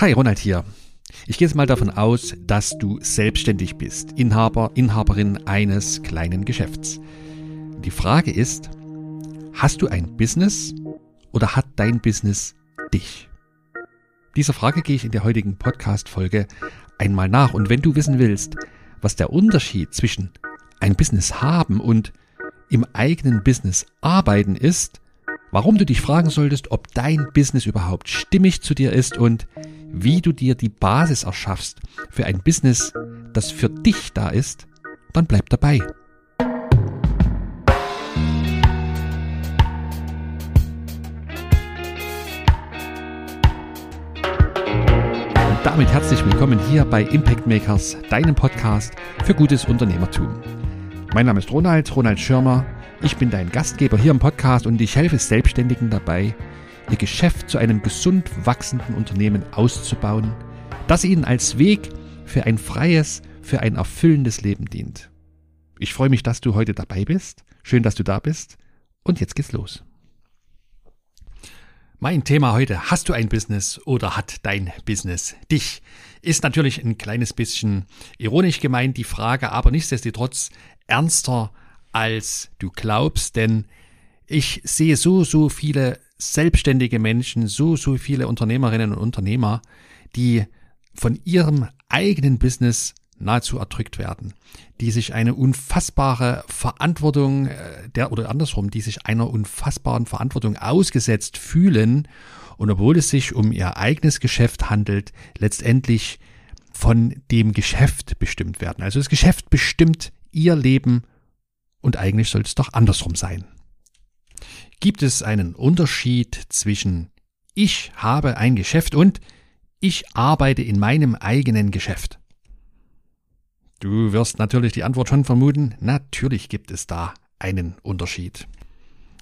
Hi, Ronald hier. Ich gehe jetzt mal davon aus, dass du selbstständig bist, Inhaber, Inhaberin eines kleinen Geschäfts. Die Frage ist, hast du ein Business oder hat dein Business dich? Dieser Frage gehe ich in der heutigen Podcast-Folge einmal nach. Und wenn du wissen willst, was der Unterschied zwischen ein Business haben und im eigenen Business arbeiten ist, warum du dich fragen solltest, ob dein Business überhaupt stimmig zu dir ist und wie du dir die Basis erschaffst für ein Business, das für dich da ist, dann bleib dabei. Und damit herzlich willkommen hier bei Impact Makers, deinem Podcast für gutes Unternehmertum. Mein Name ist Ronald, Ronald Schirmer. Ich bin dein Gastgeber hier im Podcast und ich helfe Selbstständigen dabei, ihr Geschäft zu einem gesund wachsenden Unternehmen auszubauen, das ihnen als Weg für ein freies, für ein erfüllendes Leben dient. Ich freue mich, dass du heute dabei bist. Schön, dass du da bist. Und jetzt geht's los. Mein Thema heute, hast du ein Business oder hat dein Business dich? Ist natürlich ein kleines bisschen ironisch gemeint, die Frage, aber nichtsdestotrotz ernster als du glaubst, denn ich sehe so, so viele selbstständige Menschen, so, so viele Unternehmerinnen und Unternehmer, die von ihrem eigenen Business nahezu erdrückt werden, die sich eine unfassbare Verantwortung äh, der oder andersrum, die sich einer unfassbaren Verantwortung ausgesetzt fühlen und obwohl es sich um ihr eigenes Geschäft handelt, letztendlich von dem Geschäft bestimmt werden. Also das Geschäft bestimmt ihr Leben und eigentlich soll es doch andersrum sein gibt es einen Unterschied zwischen ich habe ein Geschäft und ich arbeite in meinem eigenen Geschäft? Du wirst natürlich die Antwort schon vermuten, natürlich gibt es da einen Unterschied.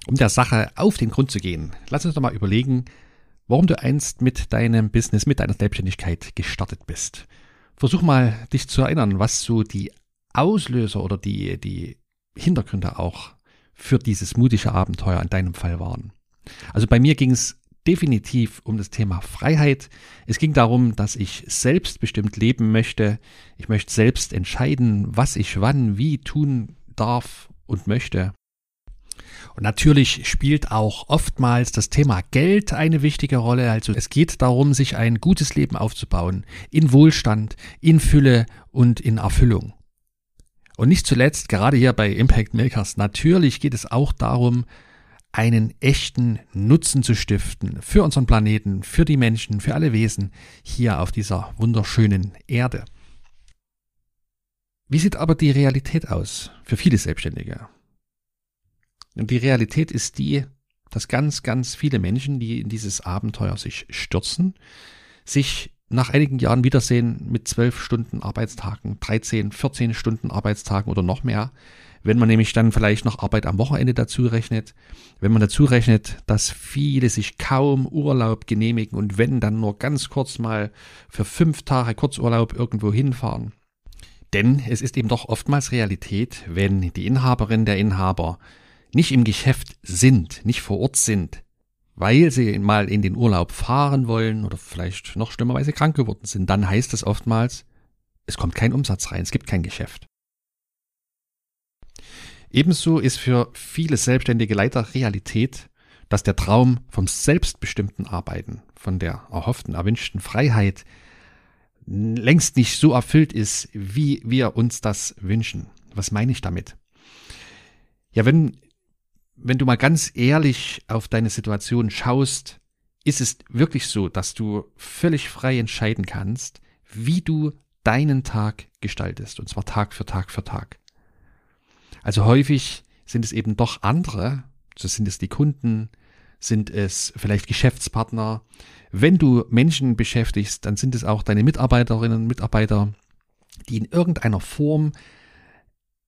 Um der Sache auf den Grund zu gehen, lass uns doch mal überlegen, warum du einst mit deinem Business, mit deiner Selbstständigkeit gestartet bist. Versuch mal, dich zu erinnern, was so die Auslöser oder die, die Hintergründe auch für dieses mutige Abenteuer in deinem Fall waren. Also bei mir ging es definitiv um das Thema Freiheit. Es ging darum, dass ich selbstbestimmt leben möchte. Ich möchte selbst entscheiden, was ich wann, wie tun darf und möchte. Und natürlich spielt auch oftmals das Thema Geld eine wichtige Rolle. Also es geht darum, sich ein gutes Leben aufzubauen, in Wohlstand, in Fülle und in Erfüllung. Und nicht zuletzt, gerade hier bei Impact Makers, natürlich geht es auch darum, einen echten Nutzen zu stiften für unseren Planeten, für die Menschen, für alle Wesen hier auf dieser wunderschönen Erde. Wie sieht aber die Realität aus für viele Selbstständige? Und die Realität ist die, dass ganz, ganz viele Menschen, die in dieses Abenteuer sich stürzen, sich nach einigen Jahren Wiedersehen mit zwölf Stunden Arbeitstagen, 13, 14 Stunden Arbeitstagen oder noch mehr, wenn man nämlich dann vielleicht noch Arbeit am Wochenende dazu rechnet, wenn man dazu rechnet, dass viele sich kaum Urlaub genehmigen und wenn dann nur ganz kurz mal für fünf Tage Kurzurlaub irgendwo hinfahren. Denn es ist eben doch oftmals Realität, wenn die Inhaberin der Inhaber nicht im Geschäft sind, nicht vor Ort sind, weil sie mal in den Urlaub fahren wollen oder vielleicht noch schlimmerweise krank geworden sind, dann heißt es oftmals, es kommt kein Umsatz rein, es gibt kein Geschäft. Ebenso ist für viele selbstständige Leiter Realität, dass der Traum vom selbstbestimmten Arbeiten, von der erhofften, erwünschten Freiheit längst nicht so erfüllt ist, wie wir uns das wünschen. Was meine ich damit? Ja, wenn wenn du mal ganz ehrlich auf deine Situation schaust, ist es wirklich so, dass du völlig frei entscheiden kannst, wie du deinen Tag gestaltest, und zwar Tag für Tag für Tag. Also häufig sind es eben doch andere, so sind es die Kunden, sind es vielleicht Geschäftspartner. Wenn du Menschen beschäftigst, dann sind es auch deine Mitarbeiterinnen und Mitarbeiter, die in irgendeiner Form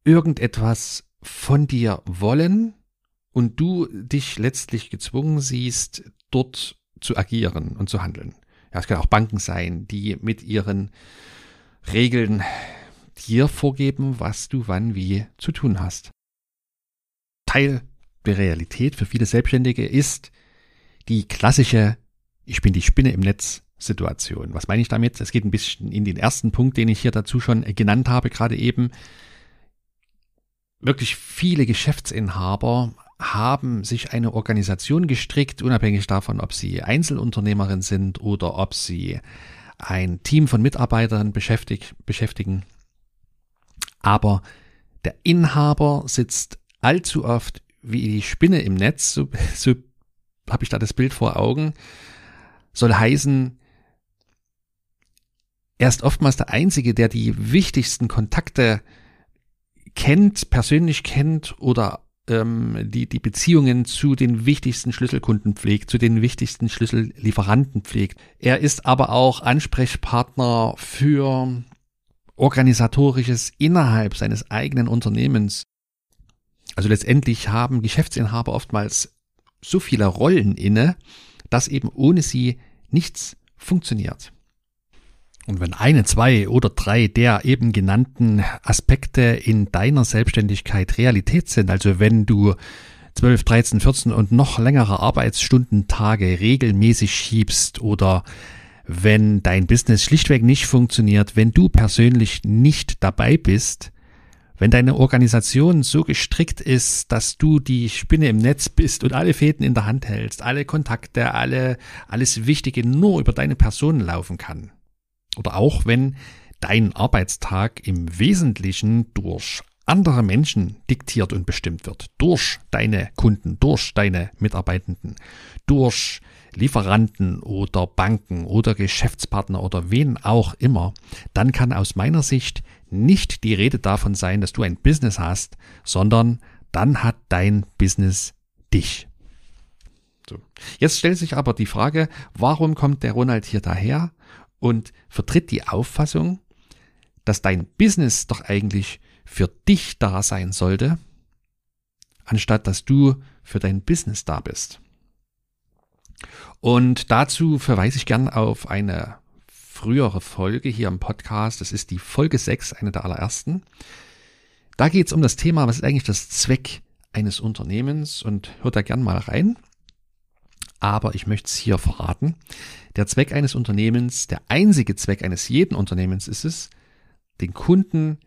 irgendetwas von dir wollen, und du dich letztlich gezwungen siehst, dort zu agieren und zu handeln. Ja, es können auch Banken sein, die mit ihren Regeln dir vorgeben, was du wann wie zu tun hast. Teil der Realität für viele Selbstständige ist die klassische Ich bin die Spinne im Netz Situation. Was meine ich damit? Es geht ein bisschen in den ersten Punkt, den ich hier dazu schon genannt habe, gerade eben. Wirklich viele Geschäftsinhaber haben sich eine Organisation gestrickt, unabhängig davon, ob sie Einzelunternehmerin sind oder ob sie ein Team von Mitarbeitern beschäftigen. Aber der Inhaber sitzt allzu oft wie die Spinne im Netz, so, so habe ich da das Bild vor Augen, soll heißen, er ist oftmals der Einzige, der die wichtigsten Kontakte kennt, persönlich kennt oder die, die Beziehungen zu den wichtigsten Schlüsselkunden pflegt, zu den wichtigsten Schlüssellieferanten pflegt. Er ist aber auch Ansprechpartner für organisatorisches innerhalb seines eigenen Unternehmens. Also letztendlich haben Geschäftsinhaber oftmals so viele Rollen inne, dass eben ohne sie nichts funktioniert. Und wenn eine, zwei oder drei der eben genannten Aspekte in deiner Selbstständigkeit Realität sind, also wenn du 12, 13, 14 und noch längere Arbeitsstundentage regelmäßig schiebst oder wenn dein Business schlichtweg nicht funktioniert, wenn du persönlich nicht dabei bist, wenn deine Organisation so gestrickt ist, dass du die Spinne im Netz bist und alle Fäden in der Hand hältst, alle Kontakte, alle, alles Wichtige nur über deine Person laufen kann, oder auch wenn dein Arbeitstag im Wesentlichen durch andere Menschen diktiert und bestimmt wird. Durch deine Kunden, durch deine Mitarbeitenden, durch Lieferanten oder Banken oder Geschäftspartner oder wen auch immer, dann kann aus meiner Sicht nicht die Rede davon sein, dass du ein Business hast, sondern dann hat dein Business dich. So. Jetzt stellt sich aber die Frage, warum kommt der Ronald hier daher und vertritt die Auffassung, dass dein Business doch eigentlich für dich da sein sollte, anstatt dass du für dein Business da bist. Und dazu verweise ich gern auf eine frühere Folge hier im Podcast. Das ist die Folge 6, eine der allerersten. Da geht es um das Thema, was ist eigentlich das Zweck eines Unternehmens und hört da gern mal rein aber ich möchte es hier verraten. Der Zweck eines Unternehmens, der einzige Zweck eines jeden Unternehmens ist es, den Kunden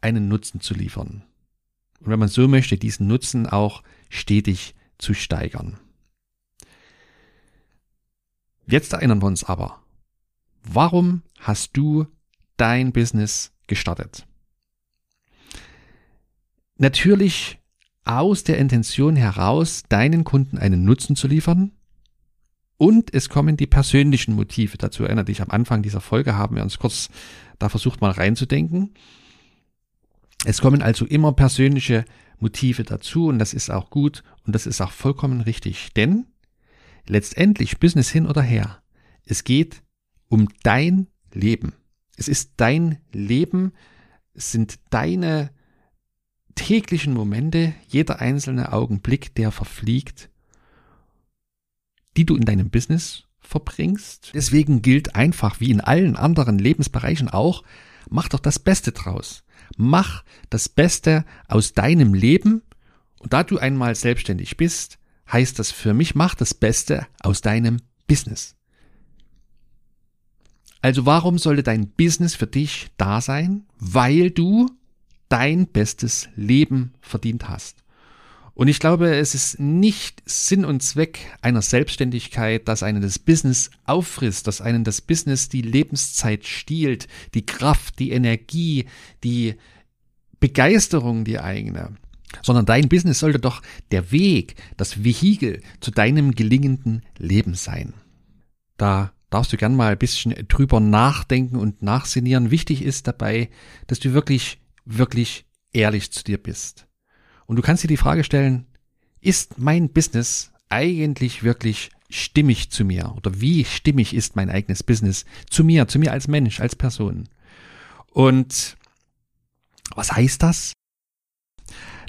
einen Nutzen zu liefern. Und wenn man so möchte, diesen Nutzen auch stetig zu steigern. Jetzt erinnern wir uns aber, warum hast du dein Business gestartet? Natürlich aus der Intention heraus, deinen Kunden einen Nutzen zu liefern und es kommen die persönlichen Motive. Dazu erinnere dich, am Anfang dieser Folge haben wir uns kurz da versucht mal reinzudenken. Es kommen also immer persönliche Motive dazu und das ist auch gut und das ist auch vollkommen richtig. Denn letztendlich, Business hin oder her, es geht um dein Leben. Es ist dein Leben, es sind deine täglichen Momente, jeder einzelne Augenblick, der verfliegt die du in deinem Business verbringst. Deswegen gilt einfach, wie in allen anderen Lebensbereichen auch, mach doch das Beste draus. Mach das Beste aus deinem Leben. Und da du einmal selbstständig bist, heißt das für mich, mach das Beste aus deinem Business. Also warum sollte dein Business für dich da sein? Weil du dein bestes Leben verdient hast. Und ich glaube, es ist nicht Sinn und Zweck einer Selbstständigkeit, dass einen das Business auffrisst, dass einen das Business die Lebenszeit stiehlt, die Kraft, die Energie, die Begeisterung, die eigene. Sondern dein Business sollte doch der Weg, das Vehikel zu deinem gelingenden Leben sein. Da darfst du gern mal ein bisschen drüber nachdenken und nachsinieren. Wichtig ist dabei, dass du wirklich, wirklich ehrlich zu dir bist. Und du kannst dir die Frage stellen, ist mein Business eigentlich wirklich stimmig zu mir? Oder wie stimmig ist mein eigenes Business zu mir, zu mir als Mensch, als Person? Und was heißt das?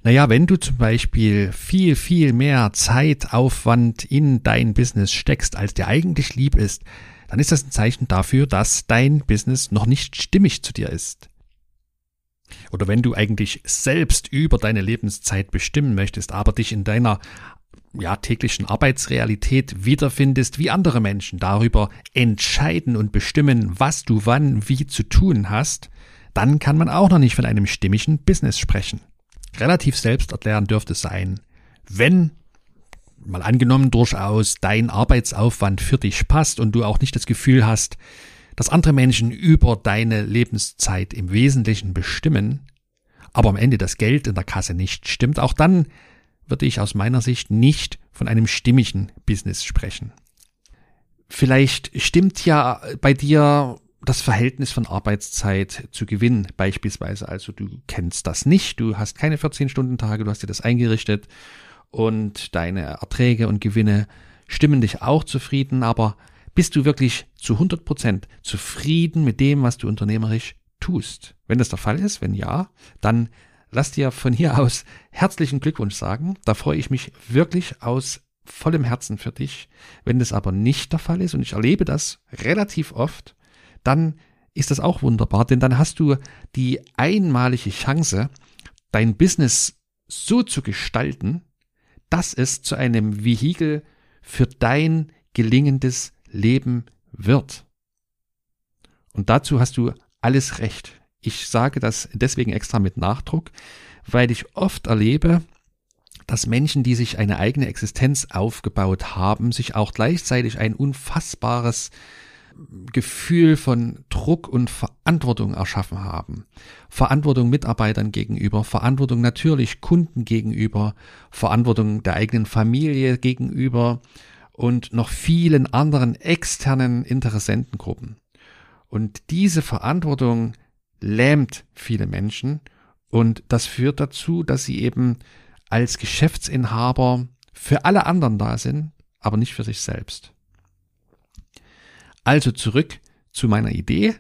Naja, wenn du zum Beispiel viel, viel mehr Zeitaufwand in dein Business steckst, als dir eigentlich lieb ist, dann ist das ein Zeichen dafür, dass dein Business noch nicht stimmig zu dir ist. Oder wenn du eigentlich selbst über deine Lebenszeit bestimmen möchtest, aber dich in deiner ja, täglichen Arbeitsrealität wiederfindest, wie andere Menschen darüber entscheiden und bestimmen, was du wann wie zu tun hast, dann kann man auch noch nicht von einem stimmigen Business sprechen. Relativ selbsterklärend dürfte es sein, wenn mal angenommen durchaus dein Arbeitsaufwand für dich passt und du auch nicht das Gefühl hast, dass andere Menschen über deine Lebenszeit im Wesentlichen bestimmen, aber am Ende das Geld in der Kasse nicht stimmt, auch dann würde ich aus meiner Sicht nicht von einem stimmigen Business sprechen. Vielleicht stimmt ja bei dir das Verhältnis von Arbeitszeit zu Gewinn beispielsweise. Also du kennst das nicht, du hast keine 14-Stunden-Tage, du hast dir das eingerichtet und deine Erträge und Gewinne stimmen dich auch zufrieden, aber bist du wirklich zu 100 Prozent zufrieden mit dem, was du unternehmerisch tust? Wenn das der Fall ist, wenn ja, dann lass dir von hier aus herzlichen Glückwunsch sagen. Da freue ich mich wirklich aus vollem Herzen für dich. Wenn das aber nicht der Fall ist, und ich erlebe das relativ oft, dann ist das auch wunderbar, denn dann hast du die einmalige Chance, dein Business so zu gestalten, dass es zu einem Vehikel für dein gelingendes Leben wird. Und dazu hast du alles Recht. Ich sage das deswegen extra mit Nachdruck, weil ich oft erlebe, dass Menschen, die sich eine eigene Existenz aufgebaut haben, sich auch gleichzeitig ein unfassbares Gefühl von Druck und Verantwortung erschaffen haben. Verantwortung Mitarbeitern gegenüber, Verantwortung natürlich Kunden gegenüber, Verantwortung der eigenen Familie gegenüber und noch vielen anderen externen Interessentengruppen. Und diese Verantwortung lähmt viele Menschen und das führt dazu, dass sie eben als Geschäftsinhaber für alle anderen da sind, aber nicht für sich selbst. Also zurück zu meiner Idee.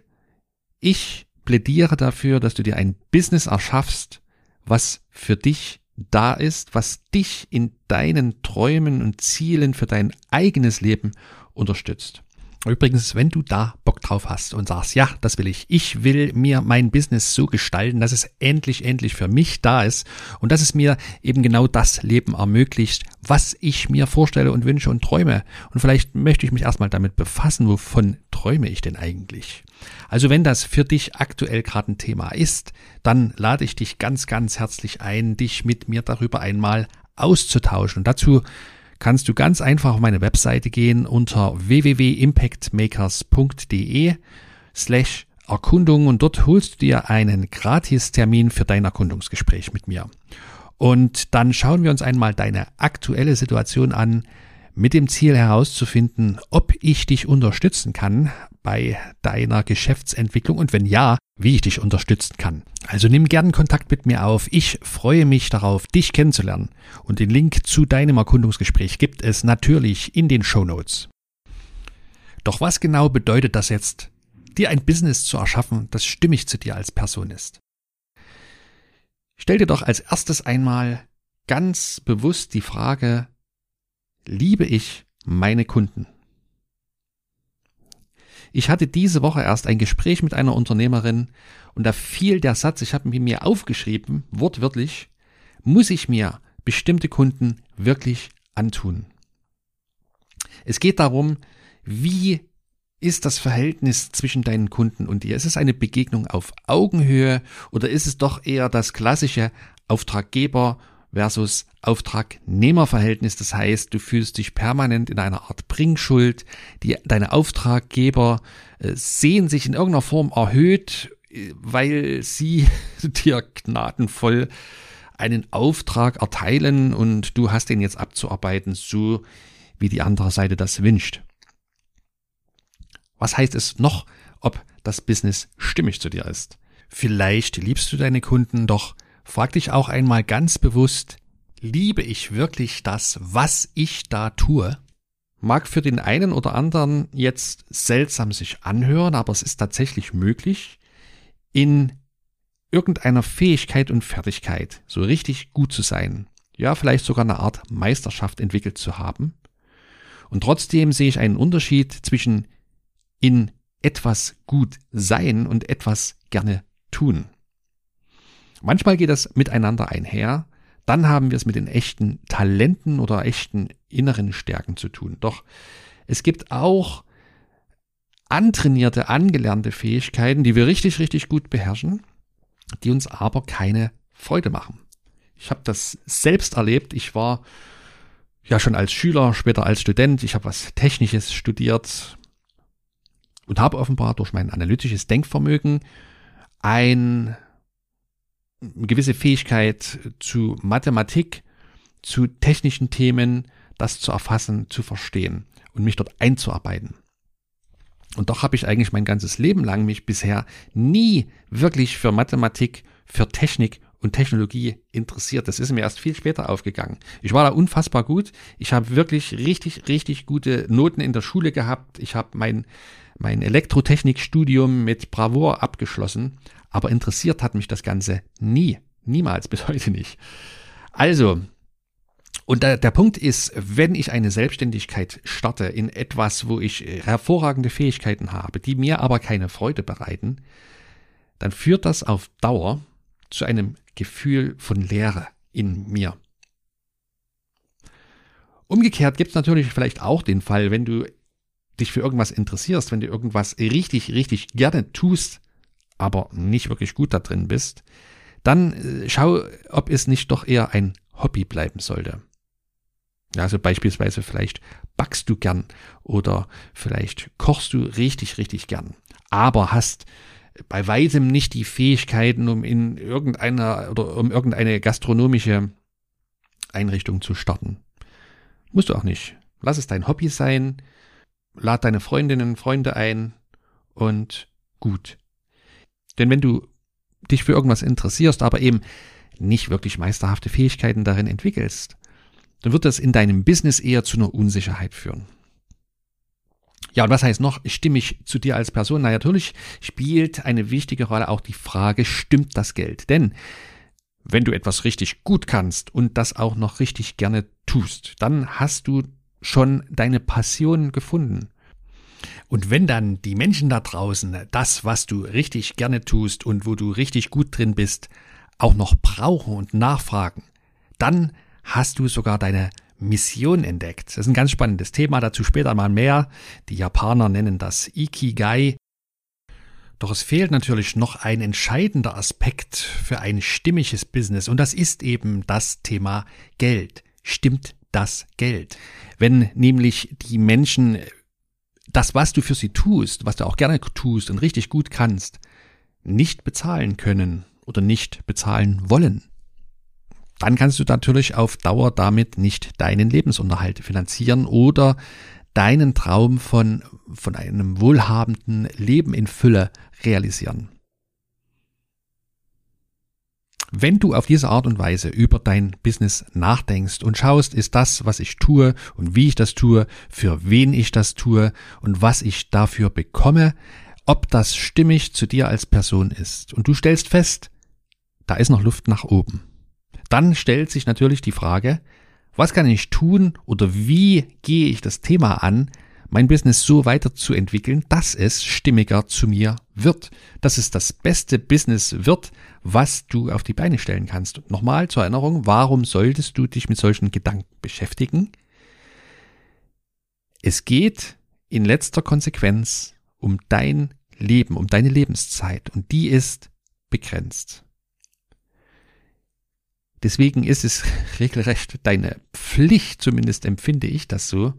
Ich plädiere dafür, dass du dir ein Business erschaffst, was für dich da ist, was dich in deinen Träumen und Zielen für dein eigenes Leben unterstützt. Übrigens, wenn du da drauf hast und sagst, ja, das will ich, ich will mir mein Business so gestalten, dass es endlich, endlich für mich da ist und dass es mir eben genau das Leben ermöglicht, was ich mir vorstelle und wünsche und träume. Und vielleicht möchte ich mich erstmal damit befassen, wovon träume ich denn eigentlich? Also wenn das für dich aktuell gerade ein Thema ist, dann lade ich dich ganz, ganz herzlich ein, dich mit mir darüber einmal auszutauschen. Und dazu kannst du ganz einfach auf meine Webseite gehen unter www.impactmakers.de slash Erkundung und dort holst du dir einen Gratistermin für dein Erkundungsgespräch mit mir. Und dann schauen wir uns einmal deine aktuelle Situation an, mit dem Ziel herauszufinden, ob ich dich unterstützen kann bei deiner Geschäftsentwicklung und wenn ja, wie ich dich unterstützen kann. Also nimm gern Kontakt mit mir auf. Ich freue mich darauf, dich kennenzulernen. Und den Link zu deinem Erkundungsgespräch gibt es natürlich in den Show Notes. Doch was genau bedeutet das jetzt, dir ein Business zu erschaffen, das stimmig zu dir als Person ist? Stell dir doch als erstes einmal ganz bewusst die Frage, liebe ich meine Kunden? Ich hatte diese Woche erst ein Gespräch mit einer Unternehmerin und da fiel der Satz, ich habe mir aufgeschrieben, wortwörtlich, muss ich mir bestimmte Kunden wirklich antun? Es geht darum, wie ist das Verhältnis zwischen deinen Kunden und dir? Ist es eine Begegnung auf Augenhöhe oder ist es doch eher das klassische Auftraggeber versus Auftragnehmerverhältnis. Das heißt, du fühlst dich permanent in einer Art Bringschuld. Die, deine Auftraggeber äh, sehen sich in irgendeiner Form erhöht, äh, weil sie dir gnadenvoll einen Auftrag erteilen und du hast den jetzt abzuarbeiten, so wie die andere Seite das wünscht. Was heißt es noch, ob das Business stimmig zu dir ist? Vielleicht liebst du deine Kunden, doch Frag dich auch einmal ganz bewusst, liebe ich wirklich das, was ich da tue? Mag für den einen oder anderen jetzt seltsam sich anhören, aber es ist tatsächlich möglich, in irgendeiner Fähigkeit und Fertigkeit so richtig gut zu sein. Ja, vielleicht sogar eine Art Meisterschaft entwickelt zu haben. Und trotzdem sehe ich einen Unterschied zwischen in etwas gut sein und etwas gerne tun. Manchmal geht das miteinander einher, dann haben wir es mit den echten Talenten oder echten inneren Stärken zu tun. Doch es gibt auch antrainierte, angelernte Fähigkeiten, die wir richtig, richtig gut beherrschen, die uns aber keine Freude machen. Ich habe das selbst erlebt. Ich war ja schon als Schüler, später als Student. Ich habe was Technisches studiert und habe offenbar durch mein analytisches Denkvermögen ein, eine gewisse Fähigkeit zu Mathematik, zu technischen Themen, das zu erfassen, zu verstehen und mich dort einzuarbeiten. Und doch habe ich eigentlich mein ganzes Leben lang mich bisher nie wirklich für Mathematik, für Technik und Technologie interessiert. Das ist mir erst viel später aufgegangen. Ich war da unfassbar gut. Ich habe wirklich richtig, richtig gute Noten in der Schule gehabt. Ich habe mein, mein Elektrotechnikstudium mit Bravour abgeschlossen. Aber interessiert hat mich das Ganze nie. Niemals, bis heute nicht. Also, und der, der Punkt ist, wenn ich eine Selbstständigkeit starte in etwas, wo ich hervorragende Fähigkeiten habe, die mir aber keine Freude bereiten, dann führt das auf Dauer zu einem Gefühl von Leere in mir. Umgekehrt gibt es natürlich vielleicht auch den Fall, wenn du dich für irgendwas interessierst, wenn du irgendwas richtig, richtig gerne tust, aber nicht wirklich gut da drin bist, dann äh, schau, ob es nicht doch eher ein Hobby bleiben sollte. Also beispielsweise vielleicht backst du gern oder vielleicht kochst du richtig, richtig gern, aber hast bei weitem nicht die Fähigkeiten, um in irgendeiner oder um irgendeine gastronomische Einrichtung zu starten. Musst du auch nicht. Lass es dein Hobby sein, lad deine Freundinnen und Freunde ein und gut. Denn wenn du dich für irgendwas interessierst, aber eben nicht wirklich meisterhafte Fähigkeiten darin entwickelst, dann wird das in deinem Business eher zu einer Unsicherheit führen. Ja, und was heißt noch, stimme ich zu dir als Person? Na, natürlich spielt eine wichtige Rolle auch die Frage, stimmt das Geld? Denn wenn du etwas richtig gut kannst und das auch noch richtig gerne tust, dann hast du schon deine Passion gefunden. Und wenn dann die Menschen da draußen das, was du richtig gerne tust und wo du richtig gut drin bist, auch noch brauchen und nachfragen, dann hast du sogar deine Mission entdeckt. Das ist ein ganz spannendes Thema, dazu später mal mehr. Die Japaner nennen das Ikigai. Doch es fehlt natürlich noch ein entscheidender Aspekt für ein stimmiges Business und das ist eben das Thema Geld. Stimmt das Geld? Wenn nämlich die Menschen das, was du für sie tust, was du auch gerne tust und richtig gut kannst, nicht bezahlen können oder nicht bezahlen wollen, dann kannst du natürlich auf Dauer damit nicht deinen Lebensunterhalt finanzieren oder deinen Traum von, von einem wohlhabenden Leben in Fülle realisieren. Wenn du auf diese Art und Weise über dein Business nachdenkst und schaust, ist das, was ich tue und wie ich das tue, für wen ich das tue und was ich dafür bekomme, ob das stimmig zu dir als Person ist. Und du stellst fest, da ist noch Luft nach oben. Dann stellt sich natürlich die Frage, was kann ich tun oder wie gehe ich das Thema an, mein Business so weiterzuentwickeln, dass es stimmiger zu mir wird, dass es das beste Business wird, was du auf die Beine stellen kannst. Nochmal zur Erinnerung, warum solltest du dich mit solchen Gedanken beschäftigen? Es geht in letzter Konsequenz um dein Leben, um deine Lebenszeit und die ist begrenzt. Deswegen ist es regelrecht deine Pflicht, zumindest empfinde ich das so,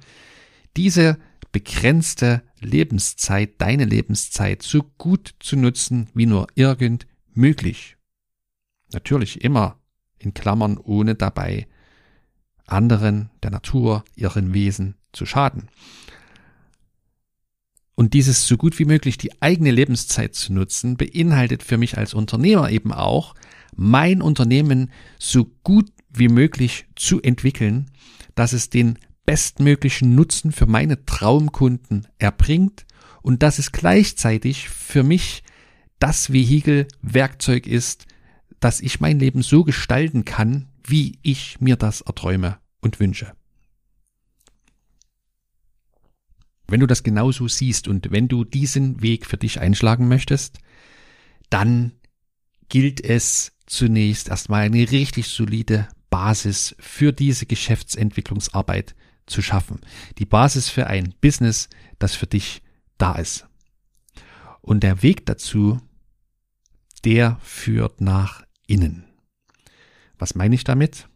diese begrenzte Lebenszeit, deine Lebenszeit so gut zu nutzen wie nur irgend möglich. Natürlich immer in Klammern, ohne dabei anderen, der Natur, ihren Wesen zu schaden. Und dieses so gut wie möglich die eigene Lebenszeit zu nutzen, beinhaltet für mich als Unternehmer eben auch, mein Unternehmen so gut wie möglich zu entwickeln, dass es den bestmöglichen Nutzen für meine Traumkunden erbringt und dass es gleichzeitig für mich das Vehikel, Werkzeug ist, dass ich mein Leben so gestalten kann, wie ich mir das erträume und wünsche. Wenn du das genauso siehst und wenn du diesen Weg für dich einschlagen möchtest, dann gilt es zunächst erstmal eine richtig solide Basis für diese Geschäftsentwicklungsarbeit zu schaffen. Die Basis für ein Business, das für dich da ist. Und der Weg dazu, der führt nach innen. Was meine ich damit?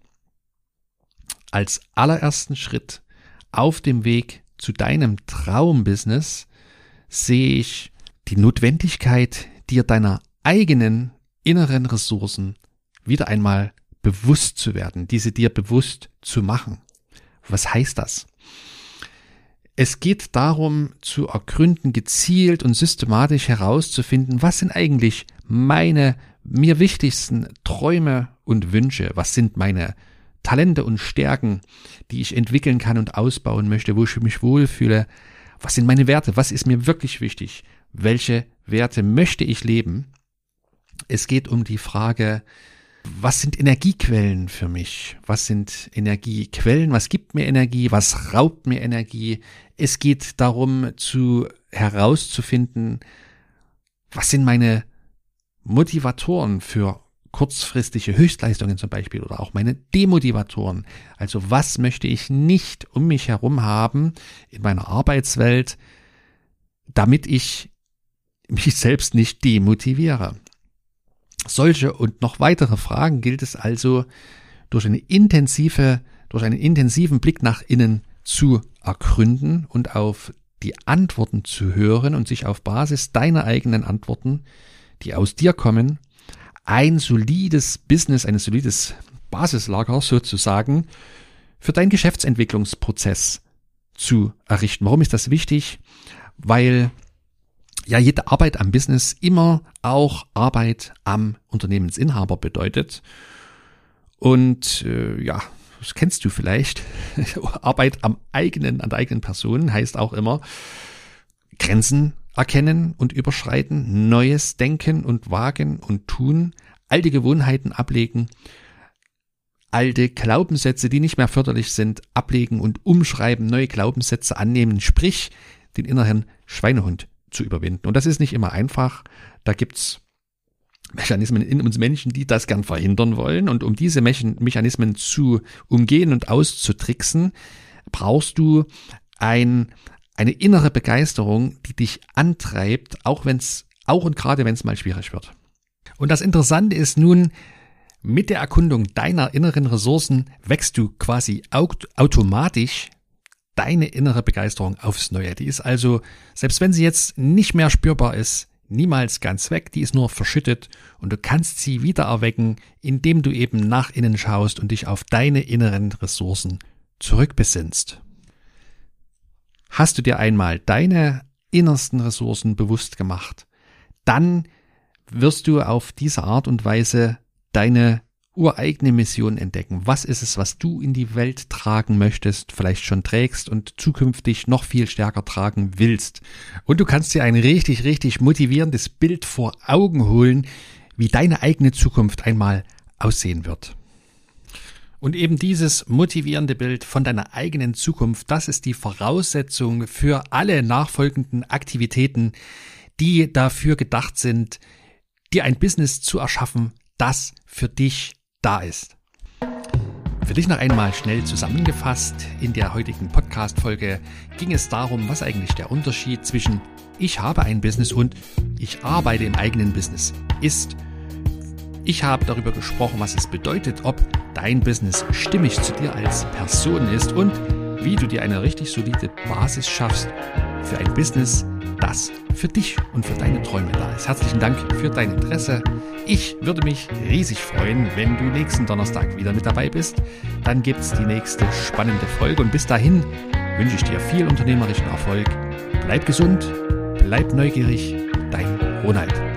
Als allerersten Schritt auf dem Weg zu deinem Traumbusiness sehe ich die Notwendigkeit, dir deiner eigenen inneren Ressourcen wieder einmal bewusst zu werden, diese dir bewusst zu machen. Was heißt das? Es geht darum zu ergründen, gezielt und systematisch herauszufinden, was sind eigentlich meine mir wichtigsten Träume und Wünsche, was sind meine Talente und Stärken, die ich entwickeln kann und ausbauen möchte, wo ich mich wohlfühle, was sind meine Werte, was ist mir wirklich wichtig, welche Werte möchte ich leben. Es geht um die Frage, was sind Energiequellen für mich? Was sind Energiequellen? Was gibt mir Energie? Was raubt mir Energie? Es geht darum, zu herauszufinden, was sind meine Motivatoren für kurzfristige Höchstleistungen zum Beispiel oder auch meine Demotivatoren. Also was möchte ich nicht um mich herum haben in meiner Arbeitswelt, damit ich mich selbst nicht demotiviere. Solche und noch weitere Fragen gilt es also durch eine intensive, durch einen intensiven Blick nach innen zu ergründen und auf die Antworten zu hören und sich auf Basis deiner eigenen Antworten, die aus dir kommen, ein solides Business, ein solides Basislager sozusagen für deinen Geschäftsentwicklungsprozess zu errichten. Warum ist das wichtig? Weil ja jede Arbeit am Business immer auch Arbeit am Unternehmensinhaber bedeutet. Und äh, ja, das kennst du vielleicht. Arbeit am eigenen, an der eigenen Person heißt auch immer Grenzen erkennen und überschreiten, Neues denken und wagen und tun, alte Gewohnheiten ablegen, alte Glaubenssätze, die nicht mehr förderlich sind, ablegen und umschreiben, neue Glaubenssätze annehmen, sprich den inneren Schweinehund zu überwinden. Und das ist nicht immer einfach. Da gibt's Mechanismen in uns Menschen, die das gern verhindern wollen. Und um diese Mechanismen zu umgehen und auszutricksen, brauchst du ein, eine innere Begeisterung, die dich antreibt, auch wenn es, auch und gerade wenn es mal schwierig wird. Und das Interessante ist nun, mit der Erkundung deiner inneren Ressourcen wächst du quasi automatisch deine innere Begeisterung aufs Neue. Die ist also, selbst wenn sie jetzt nicht mehr spürbar ist, niemals ganz weg, die ist nur verschüttet und du kannst sie wieder erwecken, indem du eben nach innen schaust und dich auf deine inneren Ressourcen zurückbesinnst. Hast du dir einmal deine innersten Ressourcen bewusst gemacht, dann wirst du auf diese Art und Weise deine ureigene Mission entdecken. Was ist es, was du in die Welt tragen möchtest, vielleicht schon trägst und zukünftig noch viel stärker tragen willst? Und du kannst dir ein richtig, richtig motivierendes Bild vor Augen holen, wie deine eigene Zukunft einmal aussehen wird. Und eben dieses motivierende Bild von deiner eigenen Zukunft, das ist die Voraussetzung für alle nachfolgenden Aktivitäten, die dafür gedacht sind, dir ein Business zu erschaffen, das für dich da ist. Für dich noch einmal schnell zusammengefasst, in der heutigen Podcast-Folge ging es darum, was eigentlich der Unterschied zwischen ich habe ein Business und ich arbeite im eigenen Business ist. Ich habe darüber gesprochen, was es bedeutet, ob dein Business stimmig zu dir als Person ist und wie du dir eine richtig solide Basis schaffst für ein Business, das für dich und für deine Träume da ist. Herzlichen Dank für dein Interesse. Ich würde mich riesig freuen, wenn du nächsten Donnerstag wieder mit dabei bist. Dann gibt es die nächste spannende Folge und bis dahin wünsche ich dir viel unternehmerischen Erfolg. Bleib gesund, bleib neugierig, dein Ronald.